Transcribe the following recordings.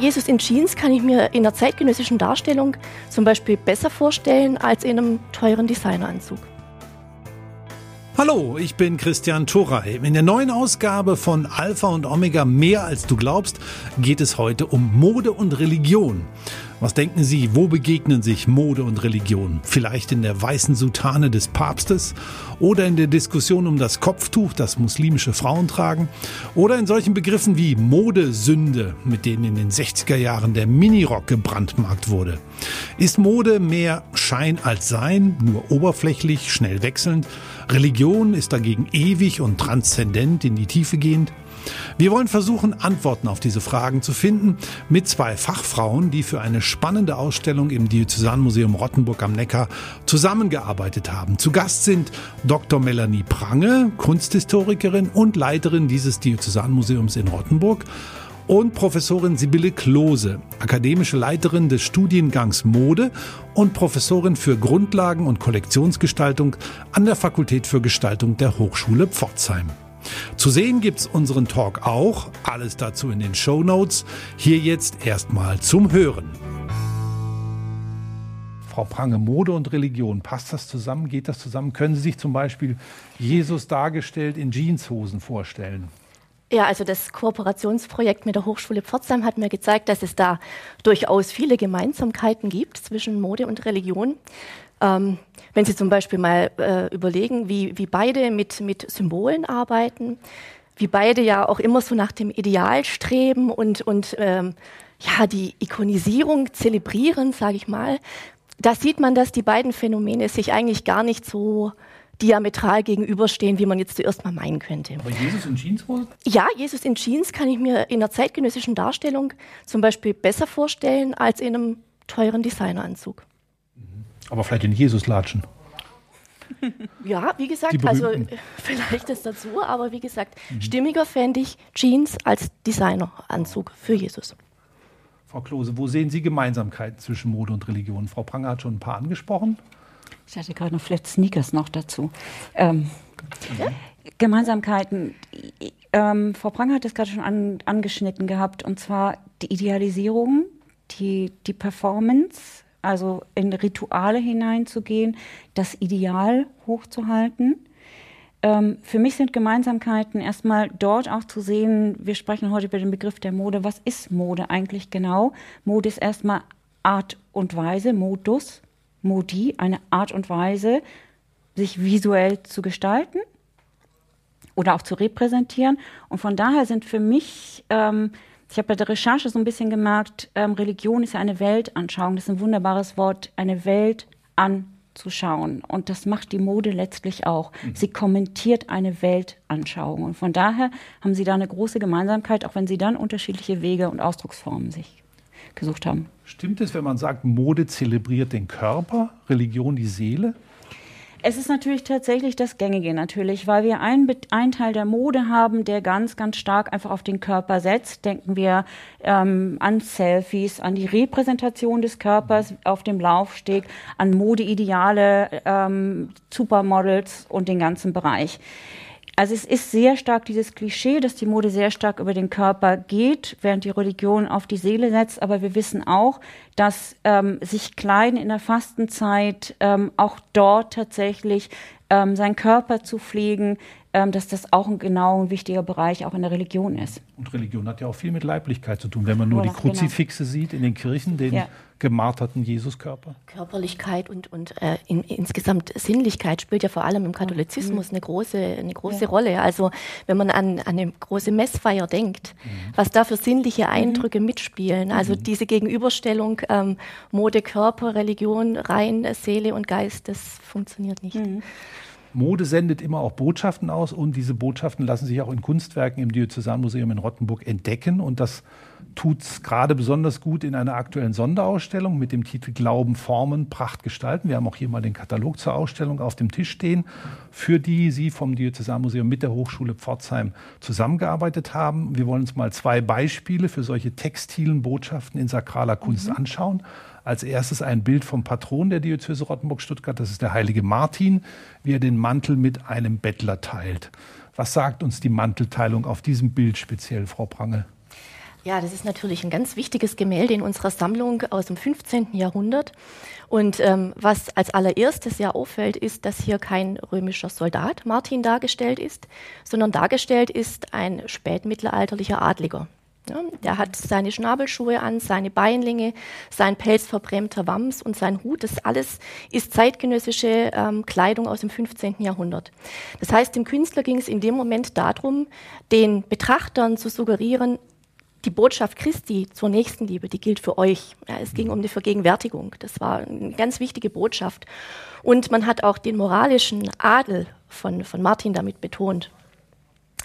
Jesus in Jeans kann ich mir in einer zeitgenössischen Darstellung zum Beispiel besser vorstellen als in einem teuren Designeranzug. Hallo, ich bin Christian Turrey. In der neuen Ausgabe von Alpha und Omega Mehr als du glaubst geht es heute um Mode und Religion. Was denken Sie, wo begegnen sich Mode und Religion? Vielleicht in der weißen Soutane des Papstes oder in der Diskussion um das Kopftuch, das muslimische Frauen tragen oder in solchen Begriffen wie Modesünde, mit denen in den 60er Jahren der Minirock gebrandmarkt wurde. Ist Mode mehr Schein als Sein, nur oberflächlich, schnell wechselnd? Religion ist dagegen ewig und transzendent in die Tiefe gehend? Wir wollen versuchen, Antworten auf diese Fragen zu finden mit zwei Fachfrauen, die für eine spannende Ausstellung im Diözesanmuseum Rottenburg am Neckar zusammengearbeitet haben. Zu Gast sind Dr. Melanie Prange, Kunsthistorikerin und Leiterin dieses Diözesanmuseums in Rottenburg und Professorin Sibylle Klose, akademische Leiterin des Studiengangs Mode und Professorin für Grundlagen und Kollektionsgestaltung an der Fakultät für Gestaltung der Hochschule Pforzheim. Zu sehen gibt's unseren Talk auch, alles dazu in den Show Notes. Hier jetzt erstmal zum Hören. Frau Prange, Mode und Religion, passt das zusammen? Geht das zusammen? Können Sie sich zum Beispiel Jesus dargestellt in Jeanshosen vorstellen? Ja, also das Kooperationsprojekt mit der Hochschule Pforzheim hat mir gezeigt, dass es da durchaus viele Gemeinsamkeiten gibt zwischen Mode und Religion. Ähm, wenn Sie zum Beispiel mal äh, überlegen, wie, wie beide mit, mit Symbolen arbeiten, wie beide ja auch immer so nach dem Ideal streben und, und ähm, ja, die Ikonisierung zelebrieren, sage ich mal, da sieht man, dass die beiden Phänomene sich eigentlich gar nicht so diametral gegenüberstehen, wie man jetzt zuerst mal meinen könnte. Aber Jesus in Jeanshosen? Ja, Jesus in Jeans kann ich mir in einer zeitgenössischen Darstellung zum Beispiel besser vorstellen als in einem teuren Designeranzug. Aber vielleicht in Jesus latschen. Ja, wie gesagt, also vielleicht das dazu, aber wie gesagt, mhm. stimmiger fände ich Jeans als Designeranzug für Jesus. Frau Klose, wo sehen Sie Gemeinsamkeiten zwischen Mode und Religion? Frau Pranger hat schon ein paar angesprochen. Ich hatte gerade noch Flat Sneakers noch dazu. Ähm, ja? Gemeinsamkeiten. Ähm, Frau Pranger hat es gerade schon an, angeschnitten gehabt, und zwar die Idealisierung, die, die Performance, also in Rituale hineinzugehen, das Ideal hochzuhalten. Ähm, für mich sind Gemeinsamkeiten erstmal dort auch zu sehen, wir sprechen heute über den Begriff der Mode. Was ist Mode eigentlich genau? Mode ist erstmal Art und Weise, Modus, Modi, eine Art und Weise, sich visuell zu gestalten oder auch zu repräsentieren. Und von daher sind für mich ähm, ich habe bei der Recherche so ein bisschen gemerkt, ähm, Religion ist ja eine Weltanschauung. Das ist ein wunderbares Wort, eine Welt anzuschauen. Und das macht die Mode letztlich auch. Mhm. Sie kommentiert eine Weltanschauung. Und von daher haben sie da eine große Gemeinsamkeit, auch wenn sie dann unterschiedliche Wege und Ausdrucksformen sich gesucht haben. Stimmt es, wenn man sagt, Mode zelebriert den Körper, Religion die Seele? Es ist natürlich tatsächlich das Gängige natürlich, weil wir einen, einen Teil der Mode haben, der ganz, ganz stark einfach auf den Körper setzt. Denken wir ähm, an Selfies, an die Repräsentation des Körpers auf dem Laufsteg, an Modeideale, ähm, Supermodels und den ganzen Bereich. Also es ist sehr stark dieses Klischee, dass die Mode sehr stark über den Körper geht, während die Religion auf die Seele setzt. Aber wir wissen auch, dass ähm, sich Kleiden in der Fastenzeit ähm, auch dort tatsächlich ähm, seinen Körper zu pflegen, dass das auch ein genau ein wichtiger Bereich auch in der Religion ist. Und Religion hat ja auch viel mit Leiblichkeit zu tun, wenn man nur Oder, die genau. Kruzifixe genau. sieht in den Kirchen, den ja. gemarterten Jesuskörper. Körperlichkeit und, und äh, in, insgesamt Sinnlichkeit spielt ja vor allem im Katholizismus mhm. eine große, eine große ja. Rolle. Also wenn man an, an eine große Messfeier denkt, mhm. was da für sinnliche mhm. Eindrücke mhm. mitspielen. Also diese Gegenüberstellung ähm, Mode, Körper, Religion, rein Seele und Geist, das funktioniert nicht. Mode sendet immer auch Botschaften aus und diese Botschaften lassen sich auch in Kunstwerken im Diözesanmuseum in Rottenburg entdecken und das tut es gerade besonders gut in einer aktuellen Sonderausstellung mit dem Titel Glauben, Formen, Pracht gestalten. Wir haben auch hier mal den Katalog zur Ausstellung auf dem Tisch stehen, für die Sie vom Diözesanmuseum mit der Hochschule Pforzheim zusammengearbeitet haben. Wir wollen uns mal zwei Beispiele für solche textilen Botschaften in sakraler Kunst mhm. anschauen. Als erstes ein Bild vom Patron der Diözese Rottenburg-Stuttgart, das ist der heilige Martin, wie er den Mantel mit einem Bettler teilt. Was sagt uns die Mantelteilung auf diesem Bild speziell, Frau Prange? Ja, das ist natürlich ein ganz wichtiges Gemälde in unserer Sammlung aus dem 15. Jahrhundert. Und ähm, was als allererstes ja auffällt, ist, dass hier kein römischer Soldat Martin dargestellt ist, sondern dargestellt ist ein spätmittelalterlicher Adliger. Ja, der hat seine Schnabelschuhe an, seine Beinlinge, sein pelzverbrämter Wams und sein Hut. Das alles ist zeitgenössische ähm, Kleidung aus dem 15. Jahrhundert. Das heißt, dem Künstler ging es in dem Moment darum, den Betrachtern zu suggerieren, die Botschaft Christi zur Nächstenliebe, die gilt für euch. Ja, es ging um die Vergegenwärtigung. Das war eine ganz wichtige Botschaft. Und man hat auch den moralischen Adel von, von Martin damit betont.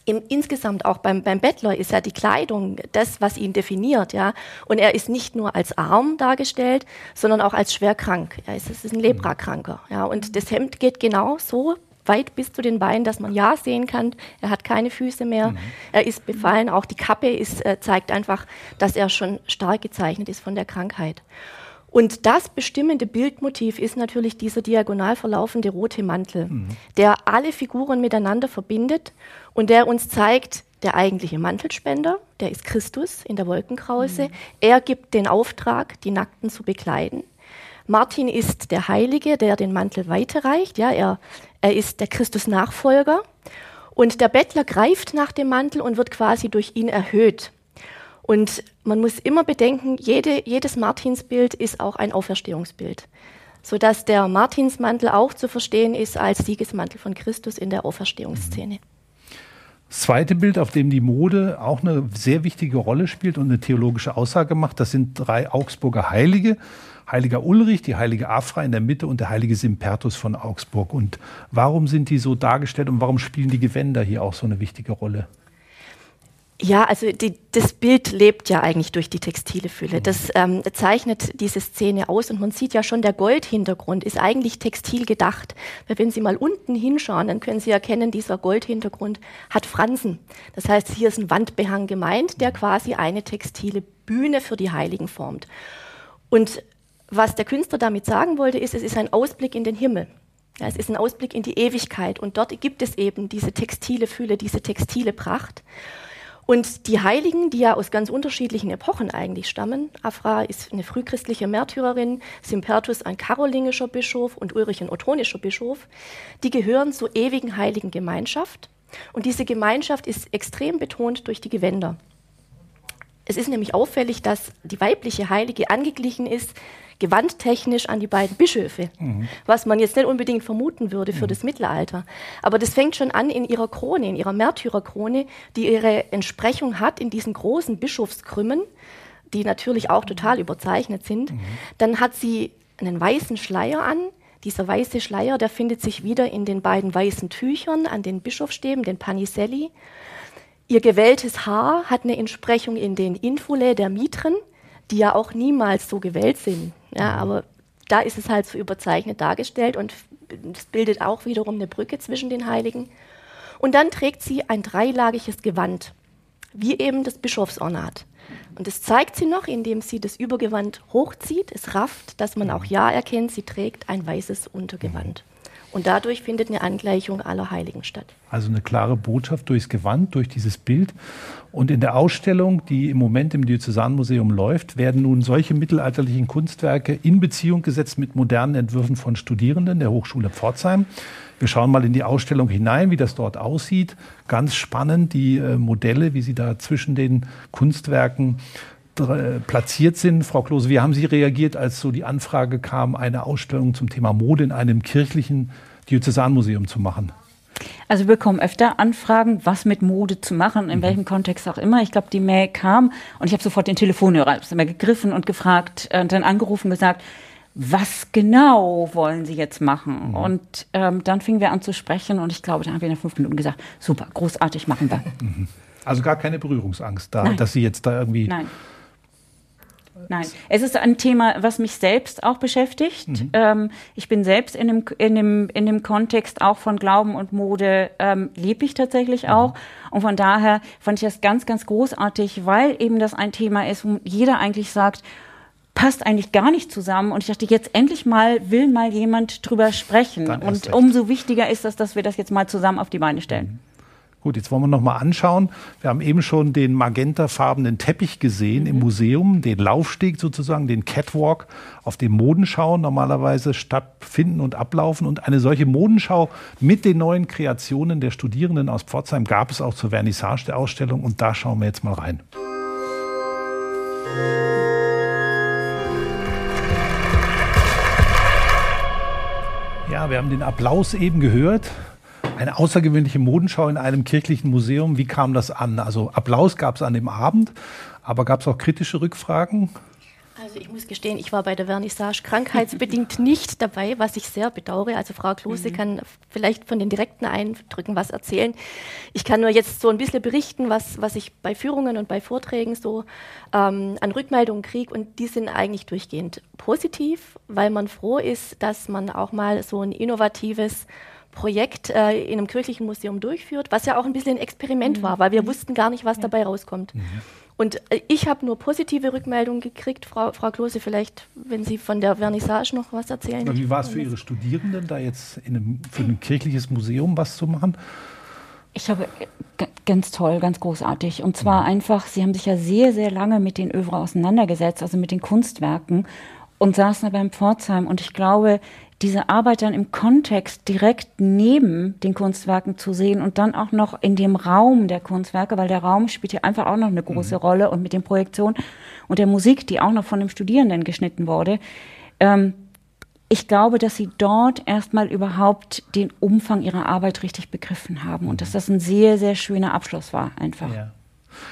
Im, insgesamt auch beim, beim Bettler ist ja die Kleidung das, was ihn definiert, ja. Und er ist nicht nur als arm dargestellt, sondern auch als schwer krank. Er ist, ist ein Leprakranker, ja. Und das Hemd geht genau so weit bis zu den Beinen, dass man ja sehen kann. Er hat keine Füße mehr. Mhm. Er ist befallen. Auch die Kappe ist, äh, zeigt einfach, dass er schon stark gezeichnet ist von der Krankheit. Und das bestimmende Bildmotiv ist natürlich dieser diagonal verlaufende rote Mantel, mhm. der alle Figuren miteinander verbindet und der uns zeigt, der eigentliche Mantelspender, der ist Christus in der Wolkenkrause. Mhm. Er gibt den Auftrag, die Nackten zu bekleiden. Martin ist der Heilige, der den Mantel weiterreicht. Ja, er, er ist der Christus-Nachfolger. Und der Bettler greift nach dem Mantel und wird quasi durch ihn erhöht. Und man muss immer bedenken, jede, jedes Martinsbild ist auch ein Auferstehungsbild, sodass der Martinsmantel auch zu verstehen ist als Siegesmantel von Christus in der Auferstehungsszene. Das zweite Bild, auf dem die Mode auch eine sehr wichtige Rolle spielt und eine theologische Aussage macht, das sind drei Augsburger Heilige. Heiliger Ulrich, die heilige Afra in der Mitte und der heilige Simpertus von Augsburg. Und warum sind die so dargestellt und warum spielen die Gewänder hier auch so eine wichtige Rolle? Ja, also die, das Bild lebt ja eigentlich durch die textile Fülle. Das ähm, zeichnet diese Szene aus und man sieht ja schon, der Goldhintergrund ist eigentlich textil gedacht. Weil wenn Sie mal unten hinschauen, dann können Sie erkennen, dieser Goldhintergrund hat Fransen. Das heißt, hier ist ein Wandbehang gemeint, der quasi eine textile Bühne für die Heiligen formt. Und was der Künstler damit sagen wollte, ist, es ist ein Ausblick in den Himmel. Ja, es ist ein Ausblick in die Ewigkeit und dort gibt es eben diese textile Fülle, diese textile Pracht. Und die Heiligen, die ja aus ganz unterschiedlichen Epochen eigentlich stammen, Afra ist eine frühchristliche Märtyrerin, Simpertus ein karolingischer Bischof und Ulrich ein ottonischer Bischof, die gehören zur ewigen heiligen Gemeinschaft. Und diese Gemeinschaft ist extrem betont durch die Gewänder. Es ist nämlich auffällig, dass die weibliche Heilige angeglichen ist gewandtechnisch an die beiden Bischöfe, mhm. was man jetzt nicht unbedingt vermuten würde für mhm. das Mittelalter. Aber das fängt schon an in ihrer Krone, in ihrer Märtyrerkrone, die ihre Entsprechung hat in diesen großen Bischofskrümmen, die natürlich auch total überzeichnet sind. Mhm. Dann hat sie einen weißen Schleier an, dieser weiße Schleier, der findet sich wieder in den beiden weißen Tüchern an den Bischofsstäben, den Paniselli. Ihr gewelltes Haar hat eine Entsprechung in den Infulae der Mitren, die ja auch niemals so gewellt sind. Ja, mhm. aber da ist es halt so überzeichnet dargestellt und es bildet auch wiederum eine Brücke zwischen den Heiligen. Und dann trägt sie ein dreilagiges Gewand, wie eben das Bischofsornat. Und das zeigt sie noch, indem sie das Übergewand hochzieht, es rafft, dass man auch mhm. ja erkennt, sie trägt ein weißes Untergewand. Und dadurch findet eine Angleichung aller Heiligen statt. Also eine klare Botschaft durchs Gewand, durch dieses Bild. Und in der Ausstellung, die im Moment im Diözesanmuseum läuft, werden nun solche mittelalterlichen Kunstwerke in Beziehung gesetzt mit modernen Entwürfen von Studierenden der Hochschule Pforzheim. Wir schauen mal in die Ausstellung hinein, wie das dort aussieht. Ganz spannend, die äh, Modelle, wie sie da zwischen den Kunstwerken platziert sind. Frau Klose, wie haben Sie reagiert, als so die Anfrage kam, eine Ausstellung zum Thema Mode in einem kirchlichen Diözesanmuseum zu machen? Also wir bekommen öfter Anfragen, was mit Mode zu machen, in mhm. welchem Kontext auch immer. Ich glaube, die Mail kam und ich habe sofort den Telefonhörer immer gegriffen und gefragt und dann angerufen und gesagt, was genau wollen Sie jetzt machen? Mhm. Und ähm, dann fingen wir an zu sprechen und ich glaube, da haben wir in fünf Minuten gesagt, super, großartig, machen wir. Mhm. Also gar keine Berührungsangst da, Nein. dass Sie jetzt da irgendwie Nein. Nein, es ist ein Thema, was mich selbst auch beschäftigt. Mhm. Ähm, ich bin selbst in dem, in, dem, in dem Kontext auch von Glauben und Mode, ähm, lebe ich tatsächlich mhm. auch. Und von daher fand ich das ganz, ganz großartig, weil eben das ein Thema ist, wo jeder eigentlich sagt, passt eigentlich gar nicht zusammen. Und ich dachte, jetzt endlich mal will mal jemand drüber sprechen. Und umso wichtiger ist das, dass wir das jetzt mal zusammen auf die Beine stellen. Mhm. Gut, jetzt wollen wir noch mal anschauen. Wir haben eben schon den magentafarbenen Teppich gesehen mhm. im Museum, den Laufsteg sozusagen, den Catwalk, auf dem Modenschauen normalerweise stattfinden und ablaufen. Und eine solche Modenschau mit den neuen Kreationen der Studierenden aus Pforzheim gab es auch zur Vernissage der Ausstellung. Und da schauen wir jetzt mal rein. Ja, wir haben den Applaus eben gehört. Eine außergewöhnliche Modenschau in einem kirchlichen Museum. Wie kam das an? Also Applaus gab es an dem Abend, aber gab es auch kritische Rückfragen? Also ich muss gestehen, ich war bei der Vernissage krankheitsbedingt nicht dabei, was ich sehr bedauere. Also Frau Klose mhm. kann vielleicht von den direkten Eindrücken was erzählen. Ich kann nur jetzt so ein bisschen berichten, was, was ich bei Führungen und bei Vorträgen so ähm, an Rückmeldungen kriege. Und die sind eigentlich durchgehend positiv, weil man froh ist, dass man auch mal so ein innovatives Projekt äh, in einem kirchlichen Museum durchführt, was ja auch ein bisschen ein Experiment mhm. war, weil wir wussten gar nicht, was ja. dabei rauskommt. Mhm. Und äh, ich habe nur positive Rückmeldungen gekriegt. Frau, Frau Klose, vielleicht, wenn Sie von der Vernissage noch was erzählen. Aber wie war es für Ihre Studierenden, da jetzt einem, für ein kirchliches Museum was zu machen? Ich habe ganz toll, ganz großartig. Und zwar mhm. einfach, Sie haben sich ja sehr, sehr lange mit den Övre auseinandergesetzt, also mit den Kunstwerken und saßen aber im Pforzheim. Und ich glaube, diese Arbeit dann im Kontext direkt neben den Kunstwerken zu sehen und dann auch noch in dem Raum der Kunstwerke, weil der Raum spielt ja einfach auch noch eine große mhm. Rolle und mit den Projektionen und der Musik, die auch noch von dem Studierenden geschnitten wurde. Ähm, ich glaube, dass sie dort erstmal überhaupt den Umfang ihrer Arbeit richtig begriffen haben und dass das ein sehr, sehr schöner Abschluss war einfach. Ja.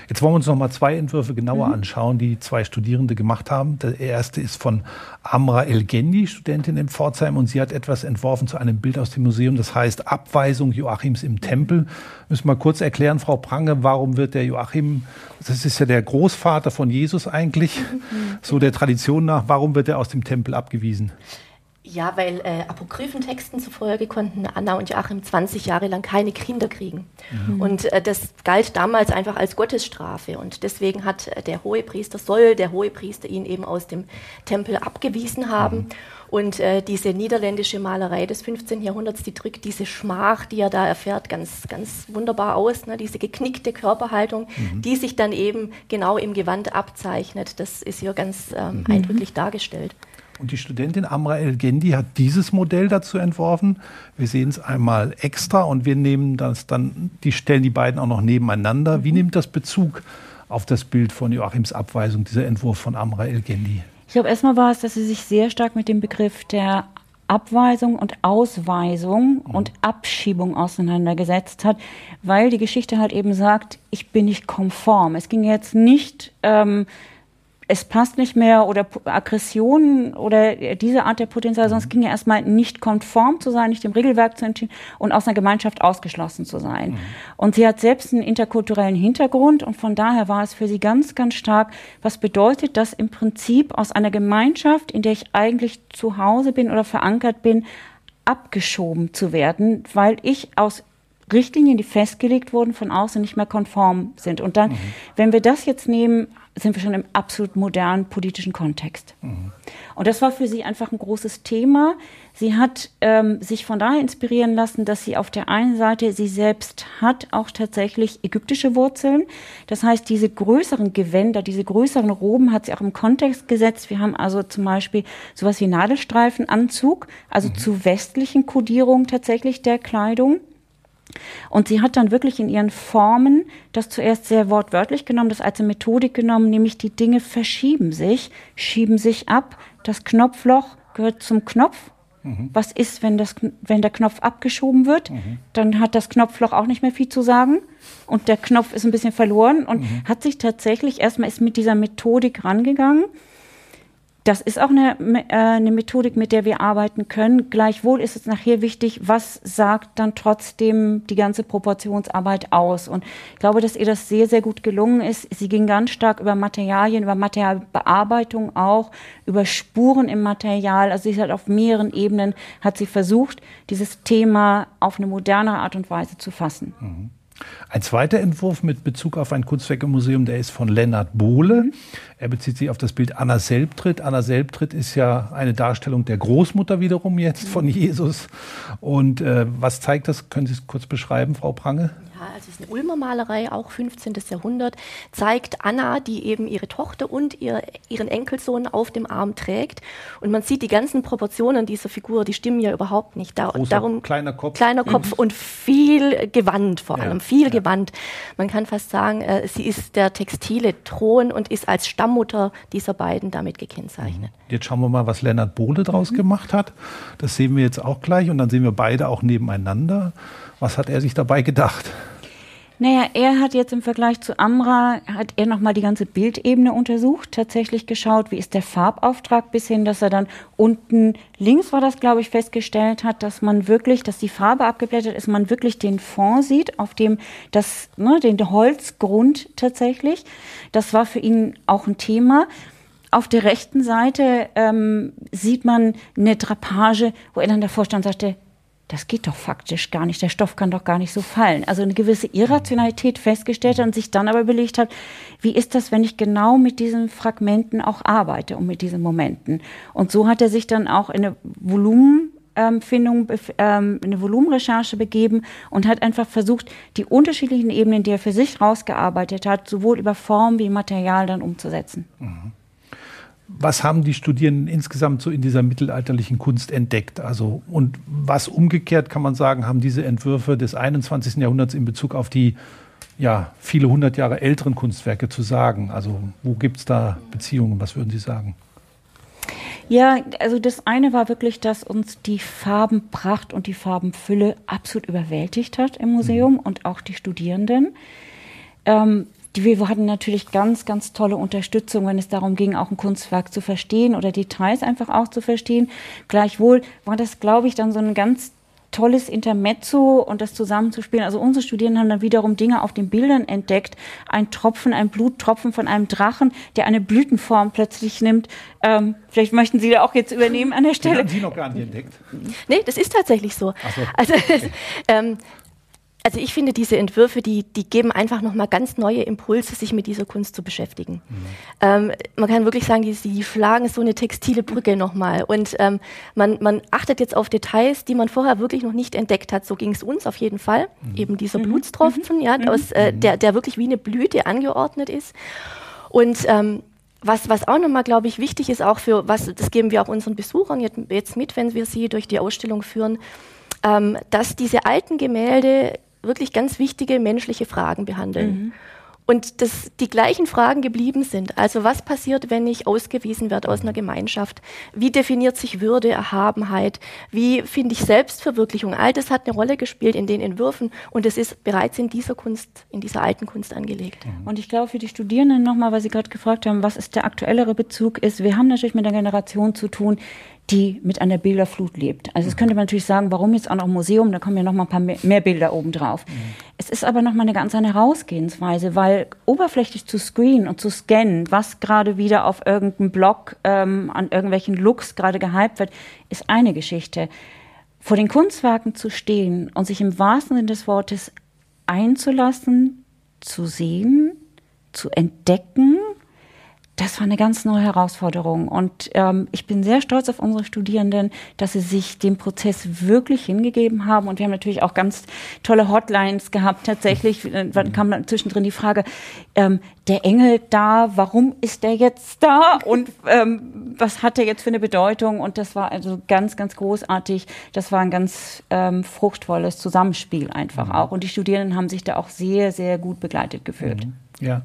Jetzt wollen wir uns noch mal zwei Entwürfe genauer mhm. anschauen, die zwei Studierende gemacht haben. Der erste ist von Amra Elgendi, Studentin in Pforzheim, und sie hat etwas entworfen zu einem Bild aus dem Museum, das heißt Abweisung Joachims im Tempel. Müssen wir mal kurz erklären, Frau Prange, warum wird der Joachim, das ist ja der Großvater von Jesus eigentlich, mhm. so der Tradition nach, warum wird er aus dem Tempel abgewiesen? Ja, weil äh, Apokryphentexten zufolge konnten Anna und Joachim 20 Jahre lang keine Kinder kriegen. Mhm. Und äh, das galt damals einfach als Gottesstrafe. Und deswegen hat äh, der Hohepriester, soll der Hohepriester ihn eben aus dem Tempel abgewiesen haben. Mhm. Und äh, diese niederländische Malerei des 15. Jahrhunderts, die drückt diese Schmach, die er da erfährt, ganz, ganz wunderbar aus. Ne? Diese geknickte Körperhaltung, mhm. die sich dann eben genau im Gewand abzeichnet. Das ist hier ganz ähm, mhm. eindrücklich dargestellt. Und die Studentin Amra El-Gendi hat dieses Modell dazu entworfen. Wir sehen es einmal extra und wir nehmen das dann, die stellen die beiden auch noch nebeneinander. Wie mhm. nimmt das Bezug auf das Bild von Joachims Abweisung, dieser Entwurf von Amra El-Gendi? Ich glaube, erstmal war es, dass sie sich sehr stark mit dem Begriff der Abweisung und Ausweisung mhm. und Abschiebung auseinandergesetzt hat, weil die Geschichte halt eben sagt, ich bin nicht konform. Es ging jetzt nicht ähm, es passt nicht mehr oder Aggressionen oder diese Art der Potenzial, es mhm. ging ja erstmal nicht konform zu sein, nicht dem Regelwerk zu entstehen und aus einer Gemeinschaft ausgeschlossen zu sein. Mhm. Und sie hat selbst einen interkulturellen Hintergrund und von daher war es für sie ganz, ganz stark, was bedeutet das im Prinzip aus einer Gemeinschaft, in der ich eigentlich zu Hause bin oder verankert bin, abgeschoben zu werden, weil ich aus Richtlinien, die festgelegt wurden, von außen nicht mehr konform sind. Und dann, mhm. wenn wir das jetzt nehmen, sind wir schon im absolut modernen politischen Kontext. Mhm. Und das war für sie einfach ein großes Thema. Sie hat ähm, sich von daher inspirieren lassen, dass sie auf der einen Seite, sie selbst hat auch tatsächlich ägyptische Wurzeln. Das heißt, diese größeren Gewänder, diese größeren Roben hat sie auch im Kontext gesetzt. Wir haben also zum Beispiel sowas wie Nadelstreifenanzug, also mhm. zu westlichen Kodierungen tatsächlich der Kleidung. Und sie hat dann wirklich in ihren Formen das zuerst sehr wortwörtlich genommen, das als eine Methodik genommen, nämlich die Dinge verschieben sich, schieben sich ab. Das Knopfloch gehört zum Knopf. Mhm. Was ist, wenn, das, wenn der Knopf abgeschoben wird? Mhm. Dann hat das Knopfloch auch nicht mehr viel zu sagen und der Knopf ist ein bisschen verloren und mhm. hat sich tatsächlich erstmal ist mit dieser Methodik rangegangen das ist auch eine, äh, eine Methodik, mit der wir arbeiten können. Gleichwohl ist es nachher wichtig, was sagt dann trotzdem die ganze Proportionsarbeit aus. Und ich glaube, dass ihr das sehr, sehr gut gelungen ist. Sie ging ganz stark über Materialien, über Materialbearbeitung auch, über Spuren im Material. Also sie hat auf mehreren Ebenen, hat sie versucht, dieses Thema auf eine moderne Art und Weise zu fassen. Mhm. Ein zweiter Entwurf mit Bezug auf ein Kunstwerk im Museum, der ist von Lennart Bohle. Mhm. Er bezieht sich auf das Bild Anna Selbtritt. Anna Selbtritt ist ja eine Darstellung der Großmutter wiederum jetzt von mhm. Jesus. Und äh, was zeigt das? Können Sie es kurz beschreiben, Frau Prange? Ja, also es ist eine Ulmer Malerei, auch 15. Jahrhundert, zeigt Anna, die eben ihre Tochter und ihr, ihren Enkelsohn auf dem Arm trägt. Und man sieht die ganzen Proportionen dieser Figur, die stimmen ja überhaupt nicht. Da, Großer, darum kleiner Kopf. Kleiner Kopf Mhm. und viel Gewand vor Ja, allem, viel ja. Gewand. Man kann fast sagen, äh, sie ist der textile Thron und ist als Stammmutter dieser beiden damit gekennzeichnet. Jetzt schauen wir mal, was Lennart Bohle draus gemacht hat. Das sehen wir jetzt auch gleich und dann sehen wir beide auch nebeneinander. Was hat er sich dabei gedacht? Naja, er hat jetzt im Vergleich zu Amra, hat er nochmal die ganze Bildebene untersucht, tatsächlich geschaut, wie ist der Farbauftrag, bis hin, dass er dann unten links war das, glaube ich, festgestellt hat, dass man wirklich, dass die Farbe abgeblättert ist, man wirklich den Fond sieht, auf dem das, ne, den Holzgrund tatsächlich. Das war für ihn auch ein Thema. Auf der rechten Seite ähm, sieht man eine Drapage, wo er dann davor stand und sagte, das geht doch faktisch gar nicht, der Stoff kann doch gar nicht so fallen. Also eine gewisse Irrationalität festgestellt und sich dann aber überlegt hat, wie ist das, wenn ich genau mit diesen Fragmenten auch arbeite und mit diesen Momenten. Und so hat er sich dann auch in eine Volumenfindung, ähm, eine Volumenrecherche begeben und hat einfach versucht, die unterschiedlichen Ebenen, die er für sich rausgearbeitet hat, sowohl über Form wie Material dann umzusetzen. Was haben die Studierenden insgesamt so in dieser mittelalterlichen Kunst entdeckt? Also, und was umgekehrt kann man sagen, haben diese Entwürfe des 21. Jahrhunderts in Bezug auf die ja, viele hundert Jahre älteren Kunstwerke zu sagen? Also, wo gibt es da Beziehungen? Was würden Sie sagen? Ja, also das eine war wirklich, dass uns die Farbenpracht und die Farbenfülle absolut überwältigt hat im Museum mhm. und auch die Studierenden. Ähm, die, wir hatten natürlich ganz, ganz tolle Unterstützung, wenn es darum ging, auch ein Kunstwerk zu verstehen oder Details einfach auch zu verstehen. Gleichwohl war das, glaube ich, dann so ein ganz tolles Intermezzo und das zusammenzuspielen. Also unsere Studierenden haben dann wiederum Dinge auf den Bildern entdeckt. Ein Tropfen, ein Bluttropfen von einem Drachen, der eine Blütenform plötzlich nimmt. Ähm, vielleicht möchten Sie da auch jetzt übernehmen an der Stelle. Den haben Sie noch gar nicht entdeckt. Nee, das ist tatsächlich so. Ach so. Also, okay. ähm, also ich finde, diese Entwürfe, die, die geben einfach nochmal ganz neue Impulse, sich mit dieser Kunst zu beschäftigen. Mhm. Ähm, man kann wirklich sagen, die, die schlagen so eine textile Brücke nochmal. Und ähm, man, man achtet jetzt auf Details, die man vorher wirklich noch nicht entdeckt hat. So ging es uns auf jeden Fall. Mhm. Eben dieser mhm. Blutstropfen, ja, aus, äh, der, der wirklich wie eine Blüte angeordnet ist. Und ähm, was, was auch nochmal, glaube ich, wichtig ist, auch für, was, das geben wir auch unseren Besuchern jetzt, jetzt mit, wenn wir sie durch die Ausstellung führen, ähm, dass diese alten Gemälde wirklich ganz wichtige menschliche Fragen behandeln. Mhm. Und dass die gleichen Fragen geblieben sind. Also was passiert, wenn ich ausgewiesen werde aus einer Gemeinschaft? Wie definiert sich Würde, Erhabenheit? Wie finde ich Selbstverwirklichung? All das hat eine Rolle gespielt in den Entwürfen und es ist bereits in dieser Kunst, in dieser alten Kunst angelegt. Und ich glaube für die Studierenden nochmal, weil Sie gerade gefragt haben, was ist der aktuellere Bezug ist, wir haben natürlich mit einer Generation zu tun, die mit einer Bilderflut lebt. Also das könnte man natürlich sagen, warum jetzt auch noch ein Museum, da kommen ja noch mal ein paar mehr, mehr Bilder oben drauf. Mhm. Es ist aber noch mal eine ganz andere Herausgehensweise, weil oberflächlich zu screenen und zu scannen, was gerade wieder auf irgendeinem Blog ähm, an irgendwelchen Looks gerade gehypt wird, ist eine Geschichte. Vor den Kunstwerken zu stehen und sich im wahrsten Sinne des Wortes einzulassen, zu sehen, zu entdecken, das war eine ganz neue Herausforderung. Und ähm, ich bin sehr stolz auf unsere Studierenden, dass sie sich dem Prozess wirklich hingegeben haben. Und wir haben natürlich auch ganz tolle Hotlines gehabt. Tatsächlich dann kam dann zwischendrin die Frage, ähm, der Engel da, warum ist der jetzt da? Und ähm, was hat er jetzt für eine Bedeutung? Und das war also ganz, ganz großartig. Das war ein ganz ähm, fruchtvolles Zusammenspiel einfach mhm. auch. Und die Studierenden haben sich da auch sehr, sehr gut begleitet gefühlt. Mhm. Ja.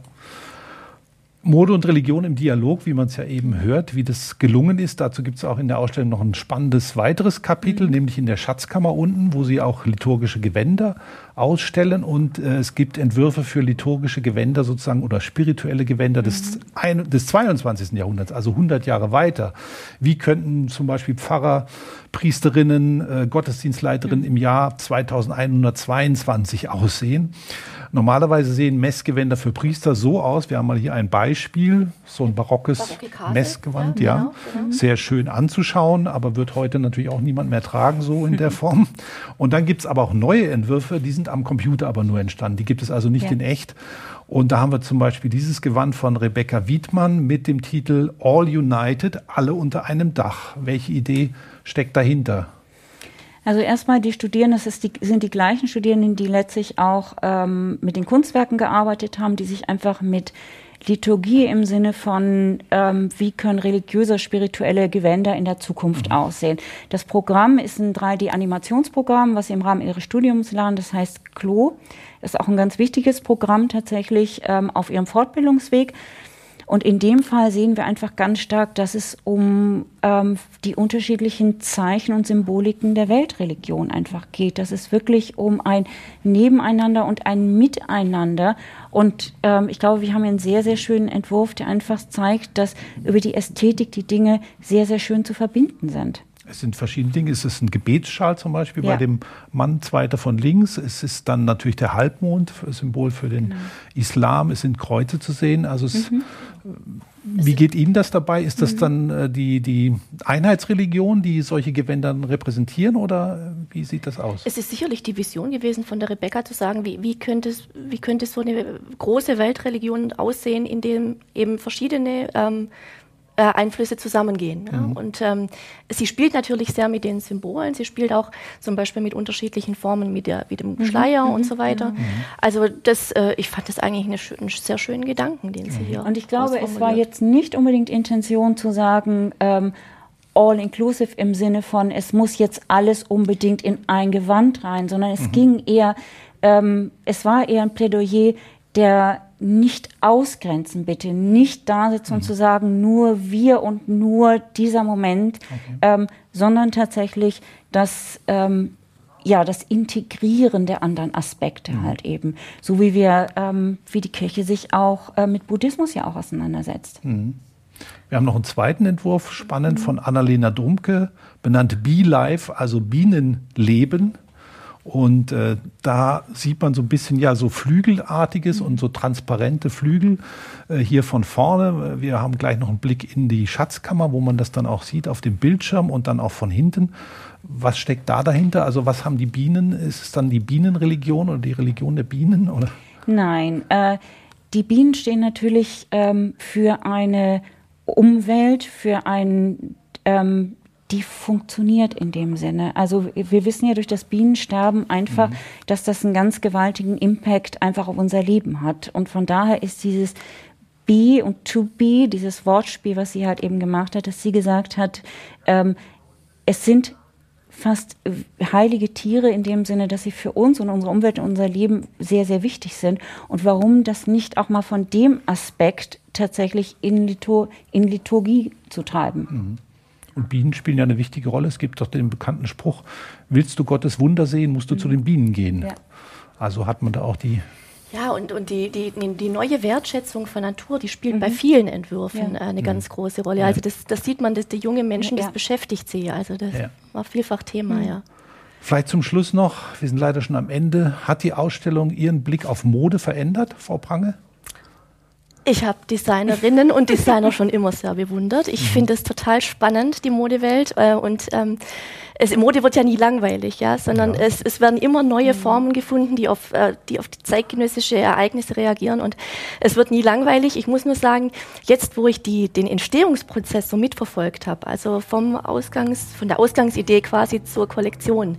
Mode und Religion im Dialog, wie man es ja eben hört, wie das gelungen ist. Dazu gibt es auch in der Ausstellung noch ein spannendes weiteres Kapitel, mhm. nämlich in der Schatzkammer unten, wo sie auch liturgische Gewänder ausstellen. Und äh, es gibt Entwürfe für liturgische Gewänder sozusagen oder spirituelle Gewänder mhm. des, ein, des 22. Jahrhunderts, also 100 Jahre weiter. Wie könnten zum Beispiel Pfarrer, Priesterinnen, äh, Gottesdienstleiterinnen mhm. im Jahr 2122 aussehen? Normalerweise sehen Messgewänder für Priester so aus. Wir haben mal hier ein Beispiel, so ein barockes Messgewand, ja, genau, genau. sehr schön anzuschauen, aber wird heute natürlich auch niemand mehr tragen, so in der Form. Und dann gibt es aber auch neue Entwürfe, die sind am Computer aber nur entstanden. Die gibt es also nicht ja. in echt. Und da haben wir zum Beispiel dieses Gewand von Rebecca Wiedmann mit dem Titel All United, alle unter einem Dach. Welche Idee steckt dahinter? Also erstmal die Studierenden, das die, sind die gleichen Studierenden, die letztlich auch ähm, mit den Kunstwerken gearbeitet haben, die sich einfach mit Liturgie im Sinne von, ähm, wie können religiöse, spirituelle Gewänder in der Zukunft mhm. aussehen. Das Programm ist ein 3D-Animationsprogramm, was Sie im Rahmen Ihres Studiums lernen, das heißt CLO. Ist auch ein ganz wichtiges Programm tatsächlich ähm, auf Ihrem Fortbildungsweg. Und in dem Fall sehen wir einfach ganz stark, dass es um ähm, die unterschiedlichen Zeichen und Symboliken der Weltreligion einfach geht. Dass es wirklich um ein Nebeneinander und ein Miteinander. Und ähm, ich glaube, wir haben einen sehr, sehr schönen Entwurf, der einfach zeigt, dass über die Ästhetik die Dinge sehr, sehr schön zu verbinden sind. Es sind verschiedene Dinge. Es ist ein Gebetsschal zum Beispiel ja. bei dem Mann, zweiter von links. Es ist dann natürlich der Halbmond, Symbol für den genau. Islam. Es sind Kreuze zu sehen. Also es, mhm. Wie geht Ihnen das dabei? Ist das mhm. dann äh, die, die Einheitsreligion, die solche Gewänder repräsentieren oder äh, wie sieht das aus? Es ist sicherlich die Vision gewesen von der Rebecca zu sagen, wie, wie, könnte, es, wie könnte so eine große Weltreligion aussehen, in dem eben verschiedene ähm, äh, Einflüsse zusammengehen. Ja? Mhm. Und ähm, sie spielt natürlich sehr mit den Symbolen. Sie spielt auch zum Beispiel mit unterschiedlichen Formen, mit, der, mit dem mhm. Schleier mhm. und so weiter. Mhm. Also das, äh, ich fand das eigentlich eine, einen sehr schönen Gedanken, den sie mhm. hier. Und ich glaube, es war jetzt nicht unbedingt Intention zu sagen, ähm, all inclusive im Sinne von, es muss jetzt alles unbedingt in ein Gewand rein, sondern es mhm. ging eher, ähm, es war eher ein Plädoyer der nicht ausgrenzen, bitte. Nicht da sitzen mhm. und zu sagen, nur wir und nur dieser Moment, okay. ähm, sondern tatsächlich das, ähm, ja, das Integrieren der anderen Aspekte mhm. halt eben. So wie wir, ähm, wie die Kirche sich auch äh, mit Buddhismus ja auch auseinandersetzt. Mhm. Wir haben noch einen zweiten Entwurf, spannend, mhm. von Annalena Dumke, benannt Bee Life, also Bienenleben. Und äh, da sieht man so ein bisschen ja so Flügelartiges und so transparente Flügel äh, hier von vorne. Wir haben gleich noch einen Blick in die Schatzkammer, wo man das dann auch sieht auf dem Bildschirm und dann auch von hinten. Was steckt da dahinter? Also was haben die Bienen? Ist es dann die Bienenreligion oder die Religion der Bienen? Oder? Nein, äh, die Bienen stehen natürlich ähm, für eine Umwelt, für ein ähm, die funktioniert in dem Sinne. Also wir wissen ja durch das Bienensterben einfach, mhm. dass das einen ganz gewaltigen Impact einfach auf unser Leben hat. Und von daher ist dieses Be und To Be, dieses Wortspiel, was sie halt eben gemacht hat, dass sie gesagt hat, ähm, es sind fast heilige Tiere in dem Sinne, dass sie für uns und unsere Umwelt und unser Leben sehr, sehr wichtig sind. Und warum das nicht auch mal von dem Aspekt tatsächlich in, Litur in Liturgie zu treiben. Mhm. Und Bienen spielen ja eine wichtige Rolle. Es gibt doch den bekannten Spruch, willst du Gottes Wunder sehen, musst du mhm. zu den Bienen gehen. Ja. Also hat man da auch die ja, und, und die, die, die neue Wertschätzung von Natur, die spielt mhm. bei vielen Entwürfen ja. Äh, eine mhm. ganz große Rolle. Also das, das sieht man, dass die junge Menschen, ja. das beschäftigt sie. Also das ja. war vielfach Thema, mhm. ja. Vielleicht zum Schluss noch, wir sind leider schon am Ende. Hat die Ausstellung Ihren Blick auf Mode verändert, Frau Prange? Ich habe Designerinnen und Designer schon immer sehr bewundert. Ich mhm. finde es total spannend, die Modewelt. Äh, und ähm, es, Mode wird ja nie langweilig, ja, sondern ja. Es, es werden immer neue mhm. Formen gefunden, die auf, äh, die auf die zeitgenössische Ereignisse reagieren. Und es wird nie langweilig. Ich muss nur sagen, jetzt, wo ich die, den Entstehungsprozess so mitverfolgt habe, also vom Ausgangs, von der Ausgangsidee quasi zur Kollektion,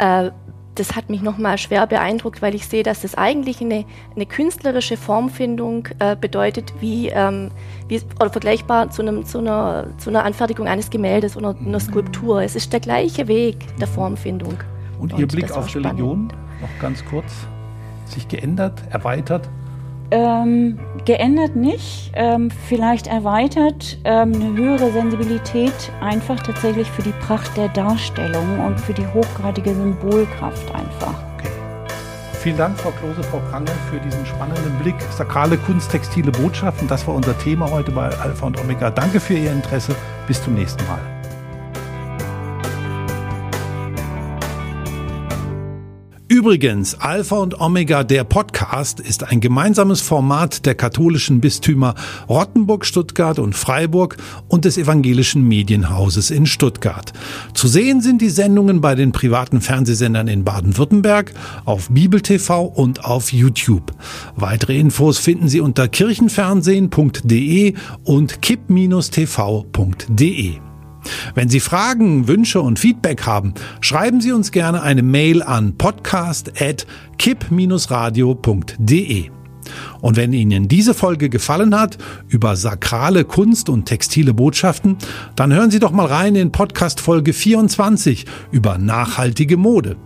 äh, das hat mich nochmal schwer beeindruckt, weil ich sehe, dass das eigentlich eine, eine künstlerische Formfindung äh, bedeutet, wie, ähm, wie oder vergleichbar zu, einem, zu, einer, zu einer Anfertigung eines Gemäldes oder einer Skulptur. Es ist der gleiche Weg der Formfindung. Und, Und Ihr Blick auf Religion, noch ganz kurz, sich geändert, erweitert? Ähm, geändert nicht, ähm, vielleicht erweitert, ähm, eine höhere Sensibilität einfach tatsächlich für die Pracht der Darstellung und für die hochgradige Symbolkraft einfach. Vielen Dank, Frau Klose, Frau Prange, für diesen spannenden Blick. Sakrale Kunst, textile Botschaften, das war unser Thema heute bei Alpha und Omega. Danke für Ihr Interesse. Bis zum nächsten Mal. Übrigens, Alpha und Omega, der Podcast, ist ein gemeinsames Format der katholischen Bistümer Rottenburg, Stuttgart und Freiburg und des evangelischen Medienhauses in Stuttgart. Zu sehen sind die Sendungen bei den privaten Fernsehsendern in Baden-Württemberg, auf Bibel TV und auf YouTube. Weitere Infos finden Sie unter kirchenfernsehen.de und kipp-tv.de. Wenn Sie Fragen, Wünsche und Feedback haben, schreiben Sie uns gerne eine Mail an podcast.kipp-radio.de. Und wenn Ihnen diese Folge gefallen hat über sakrale Kunst und textile Botschaften, dann hören Sie doch mal rein in Podcast Folge 24 über nachhaltige Mode.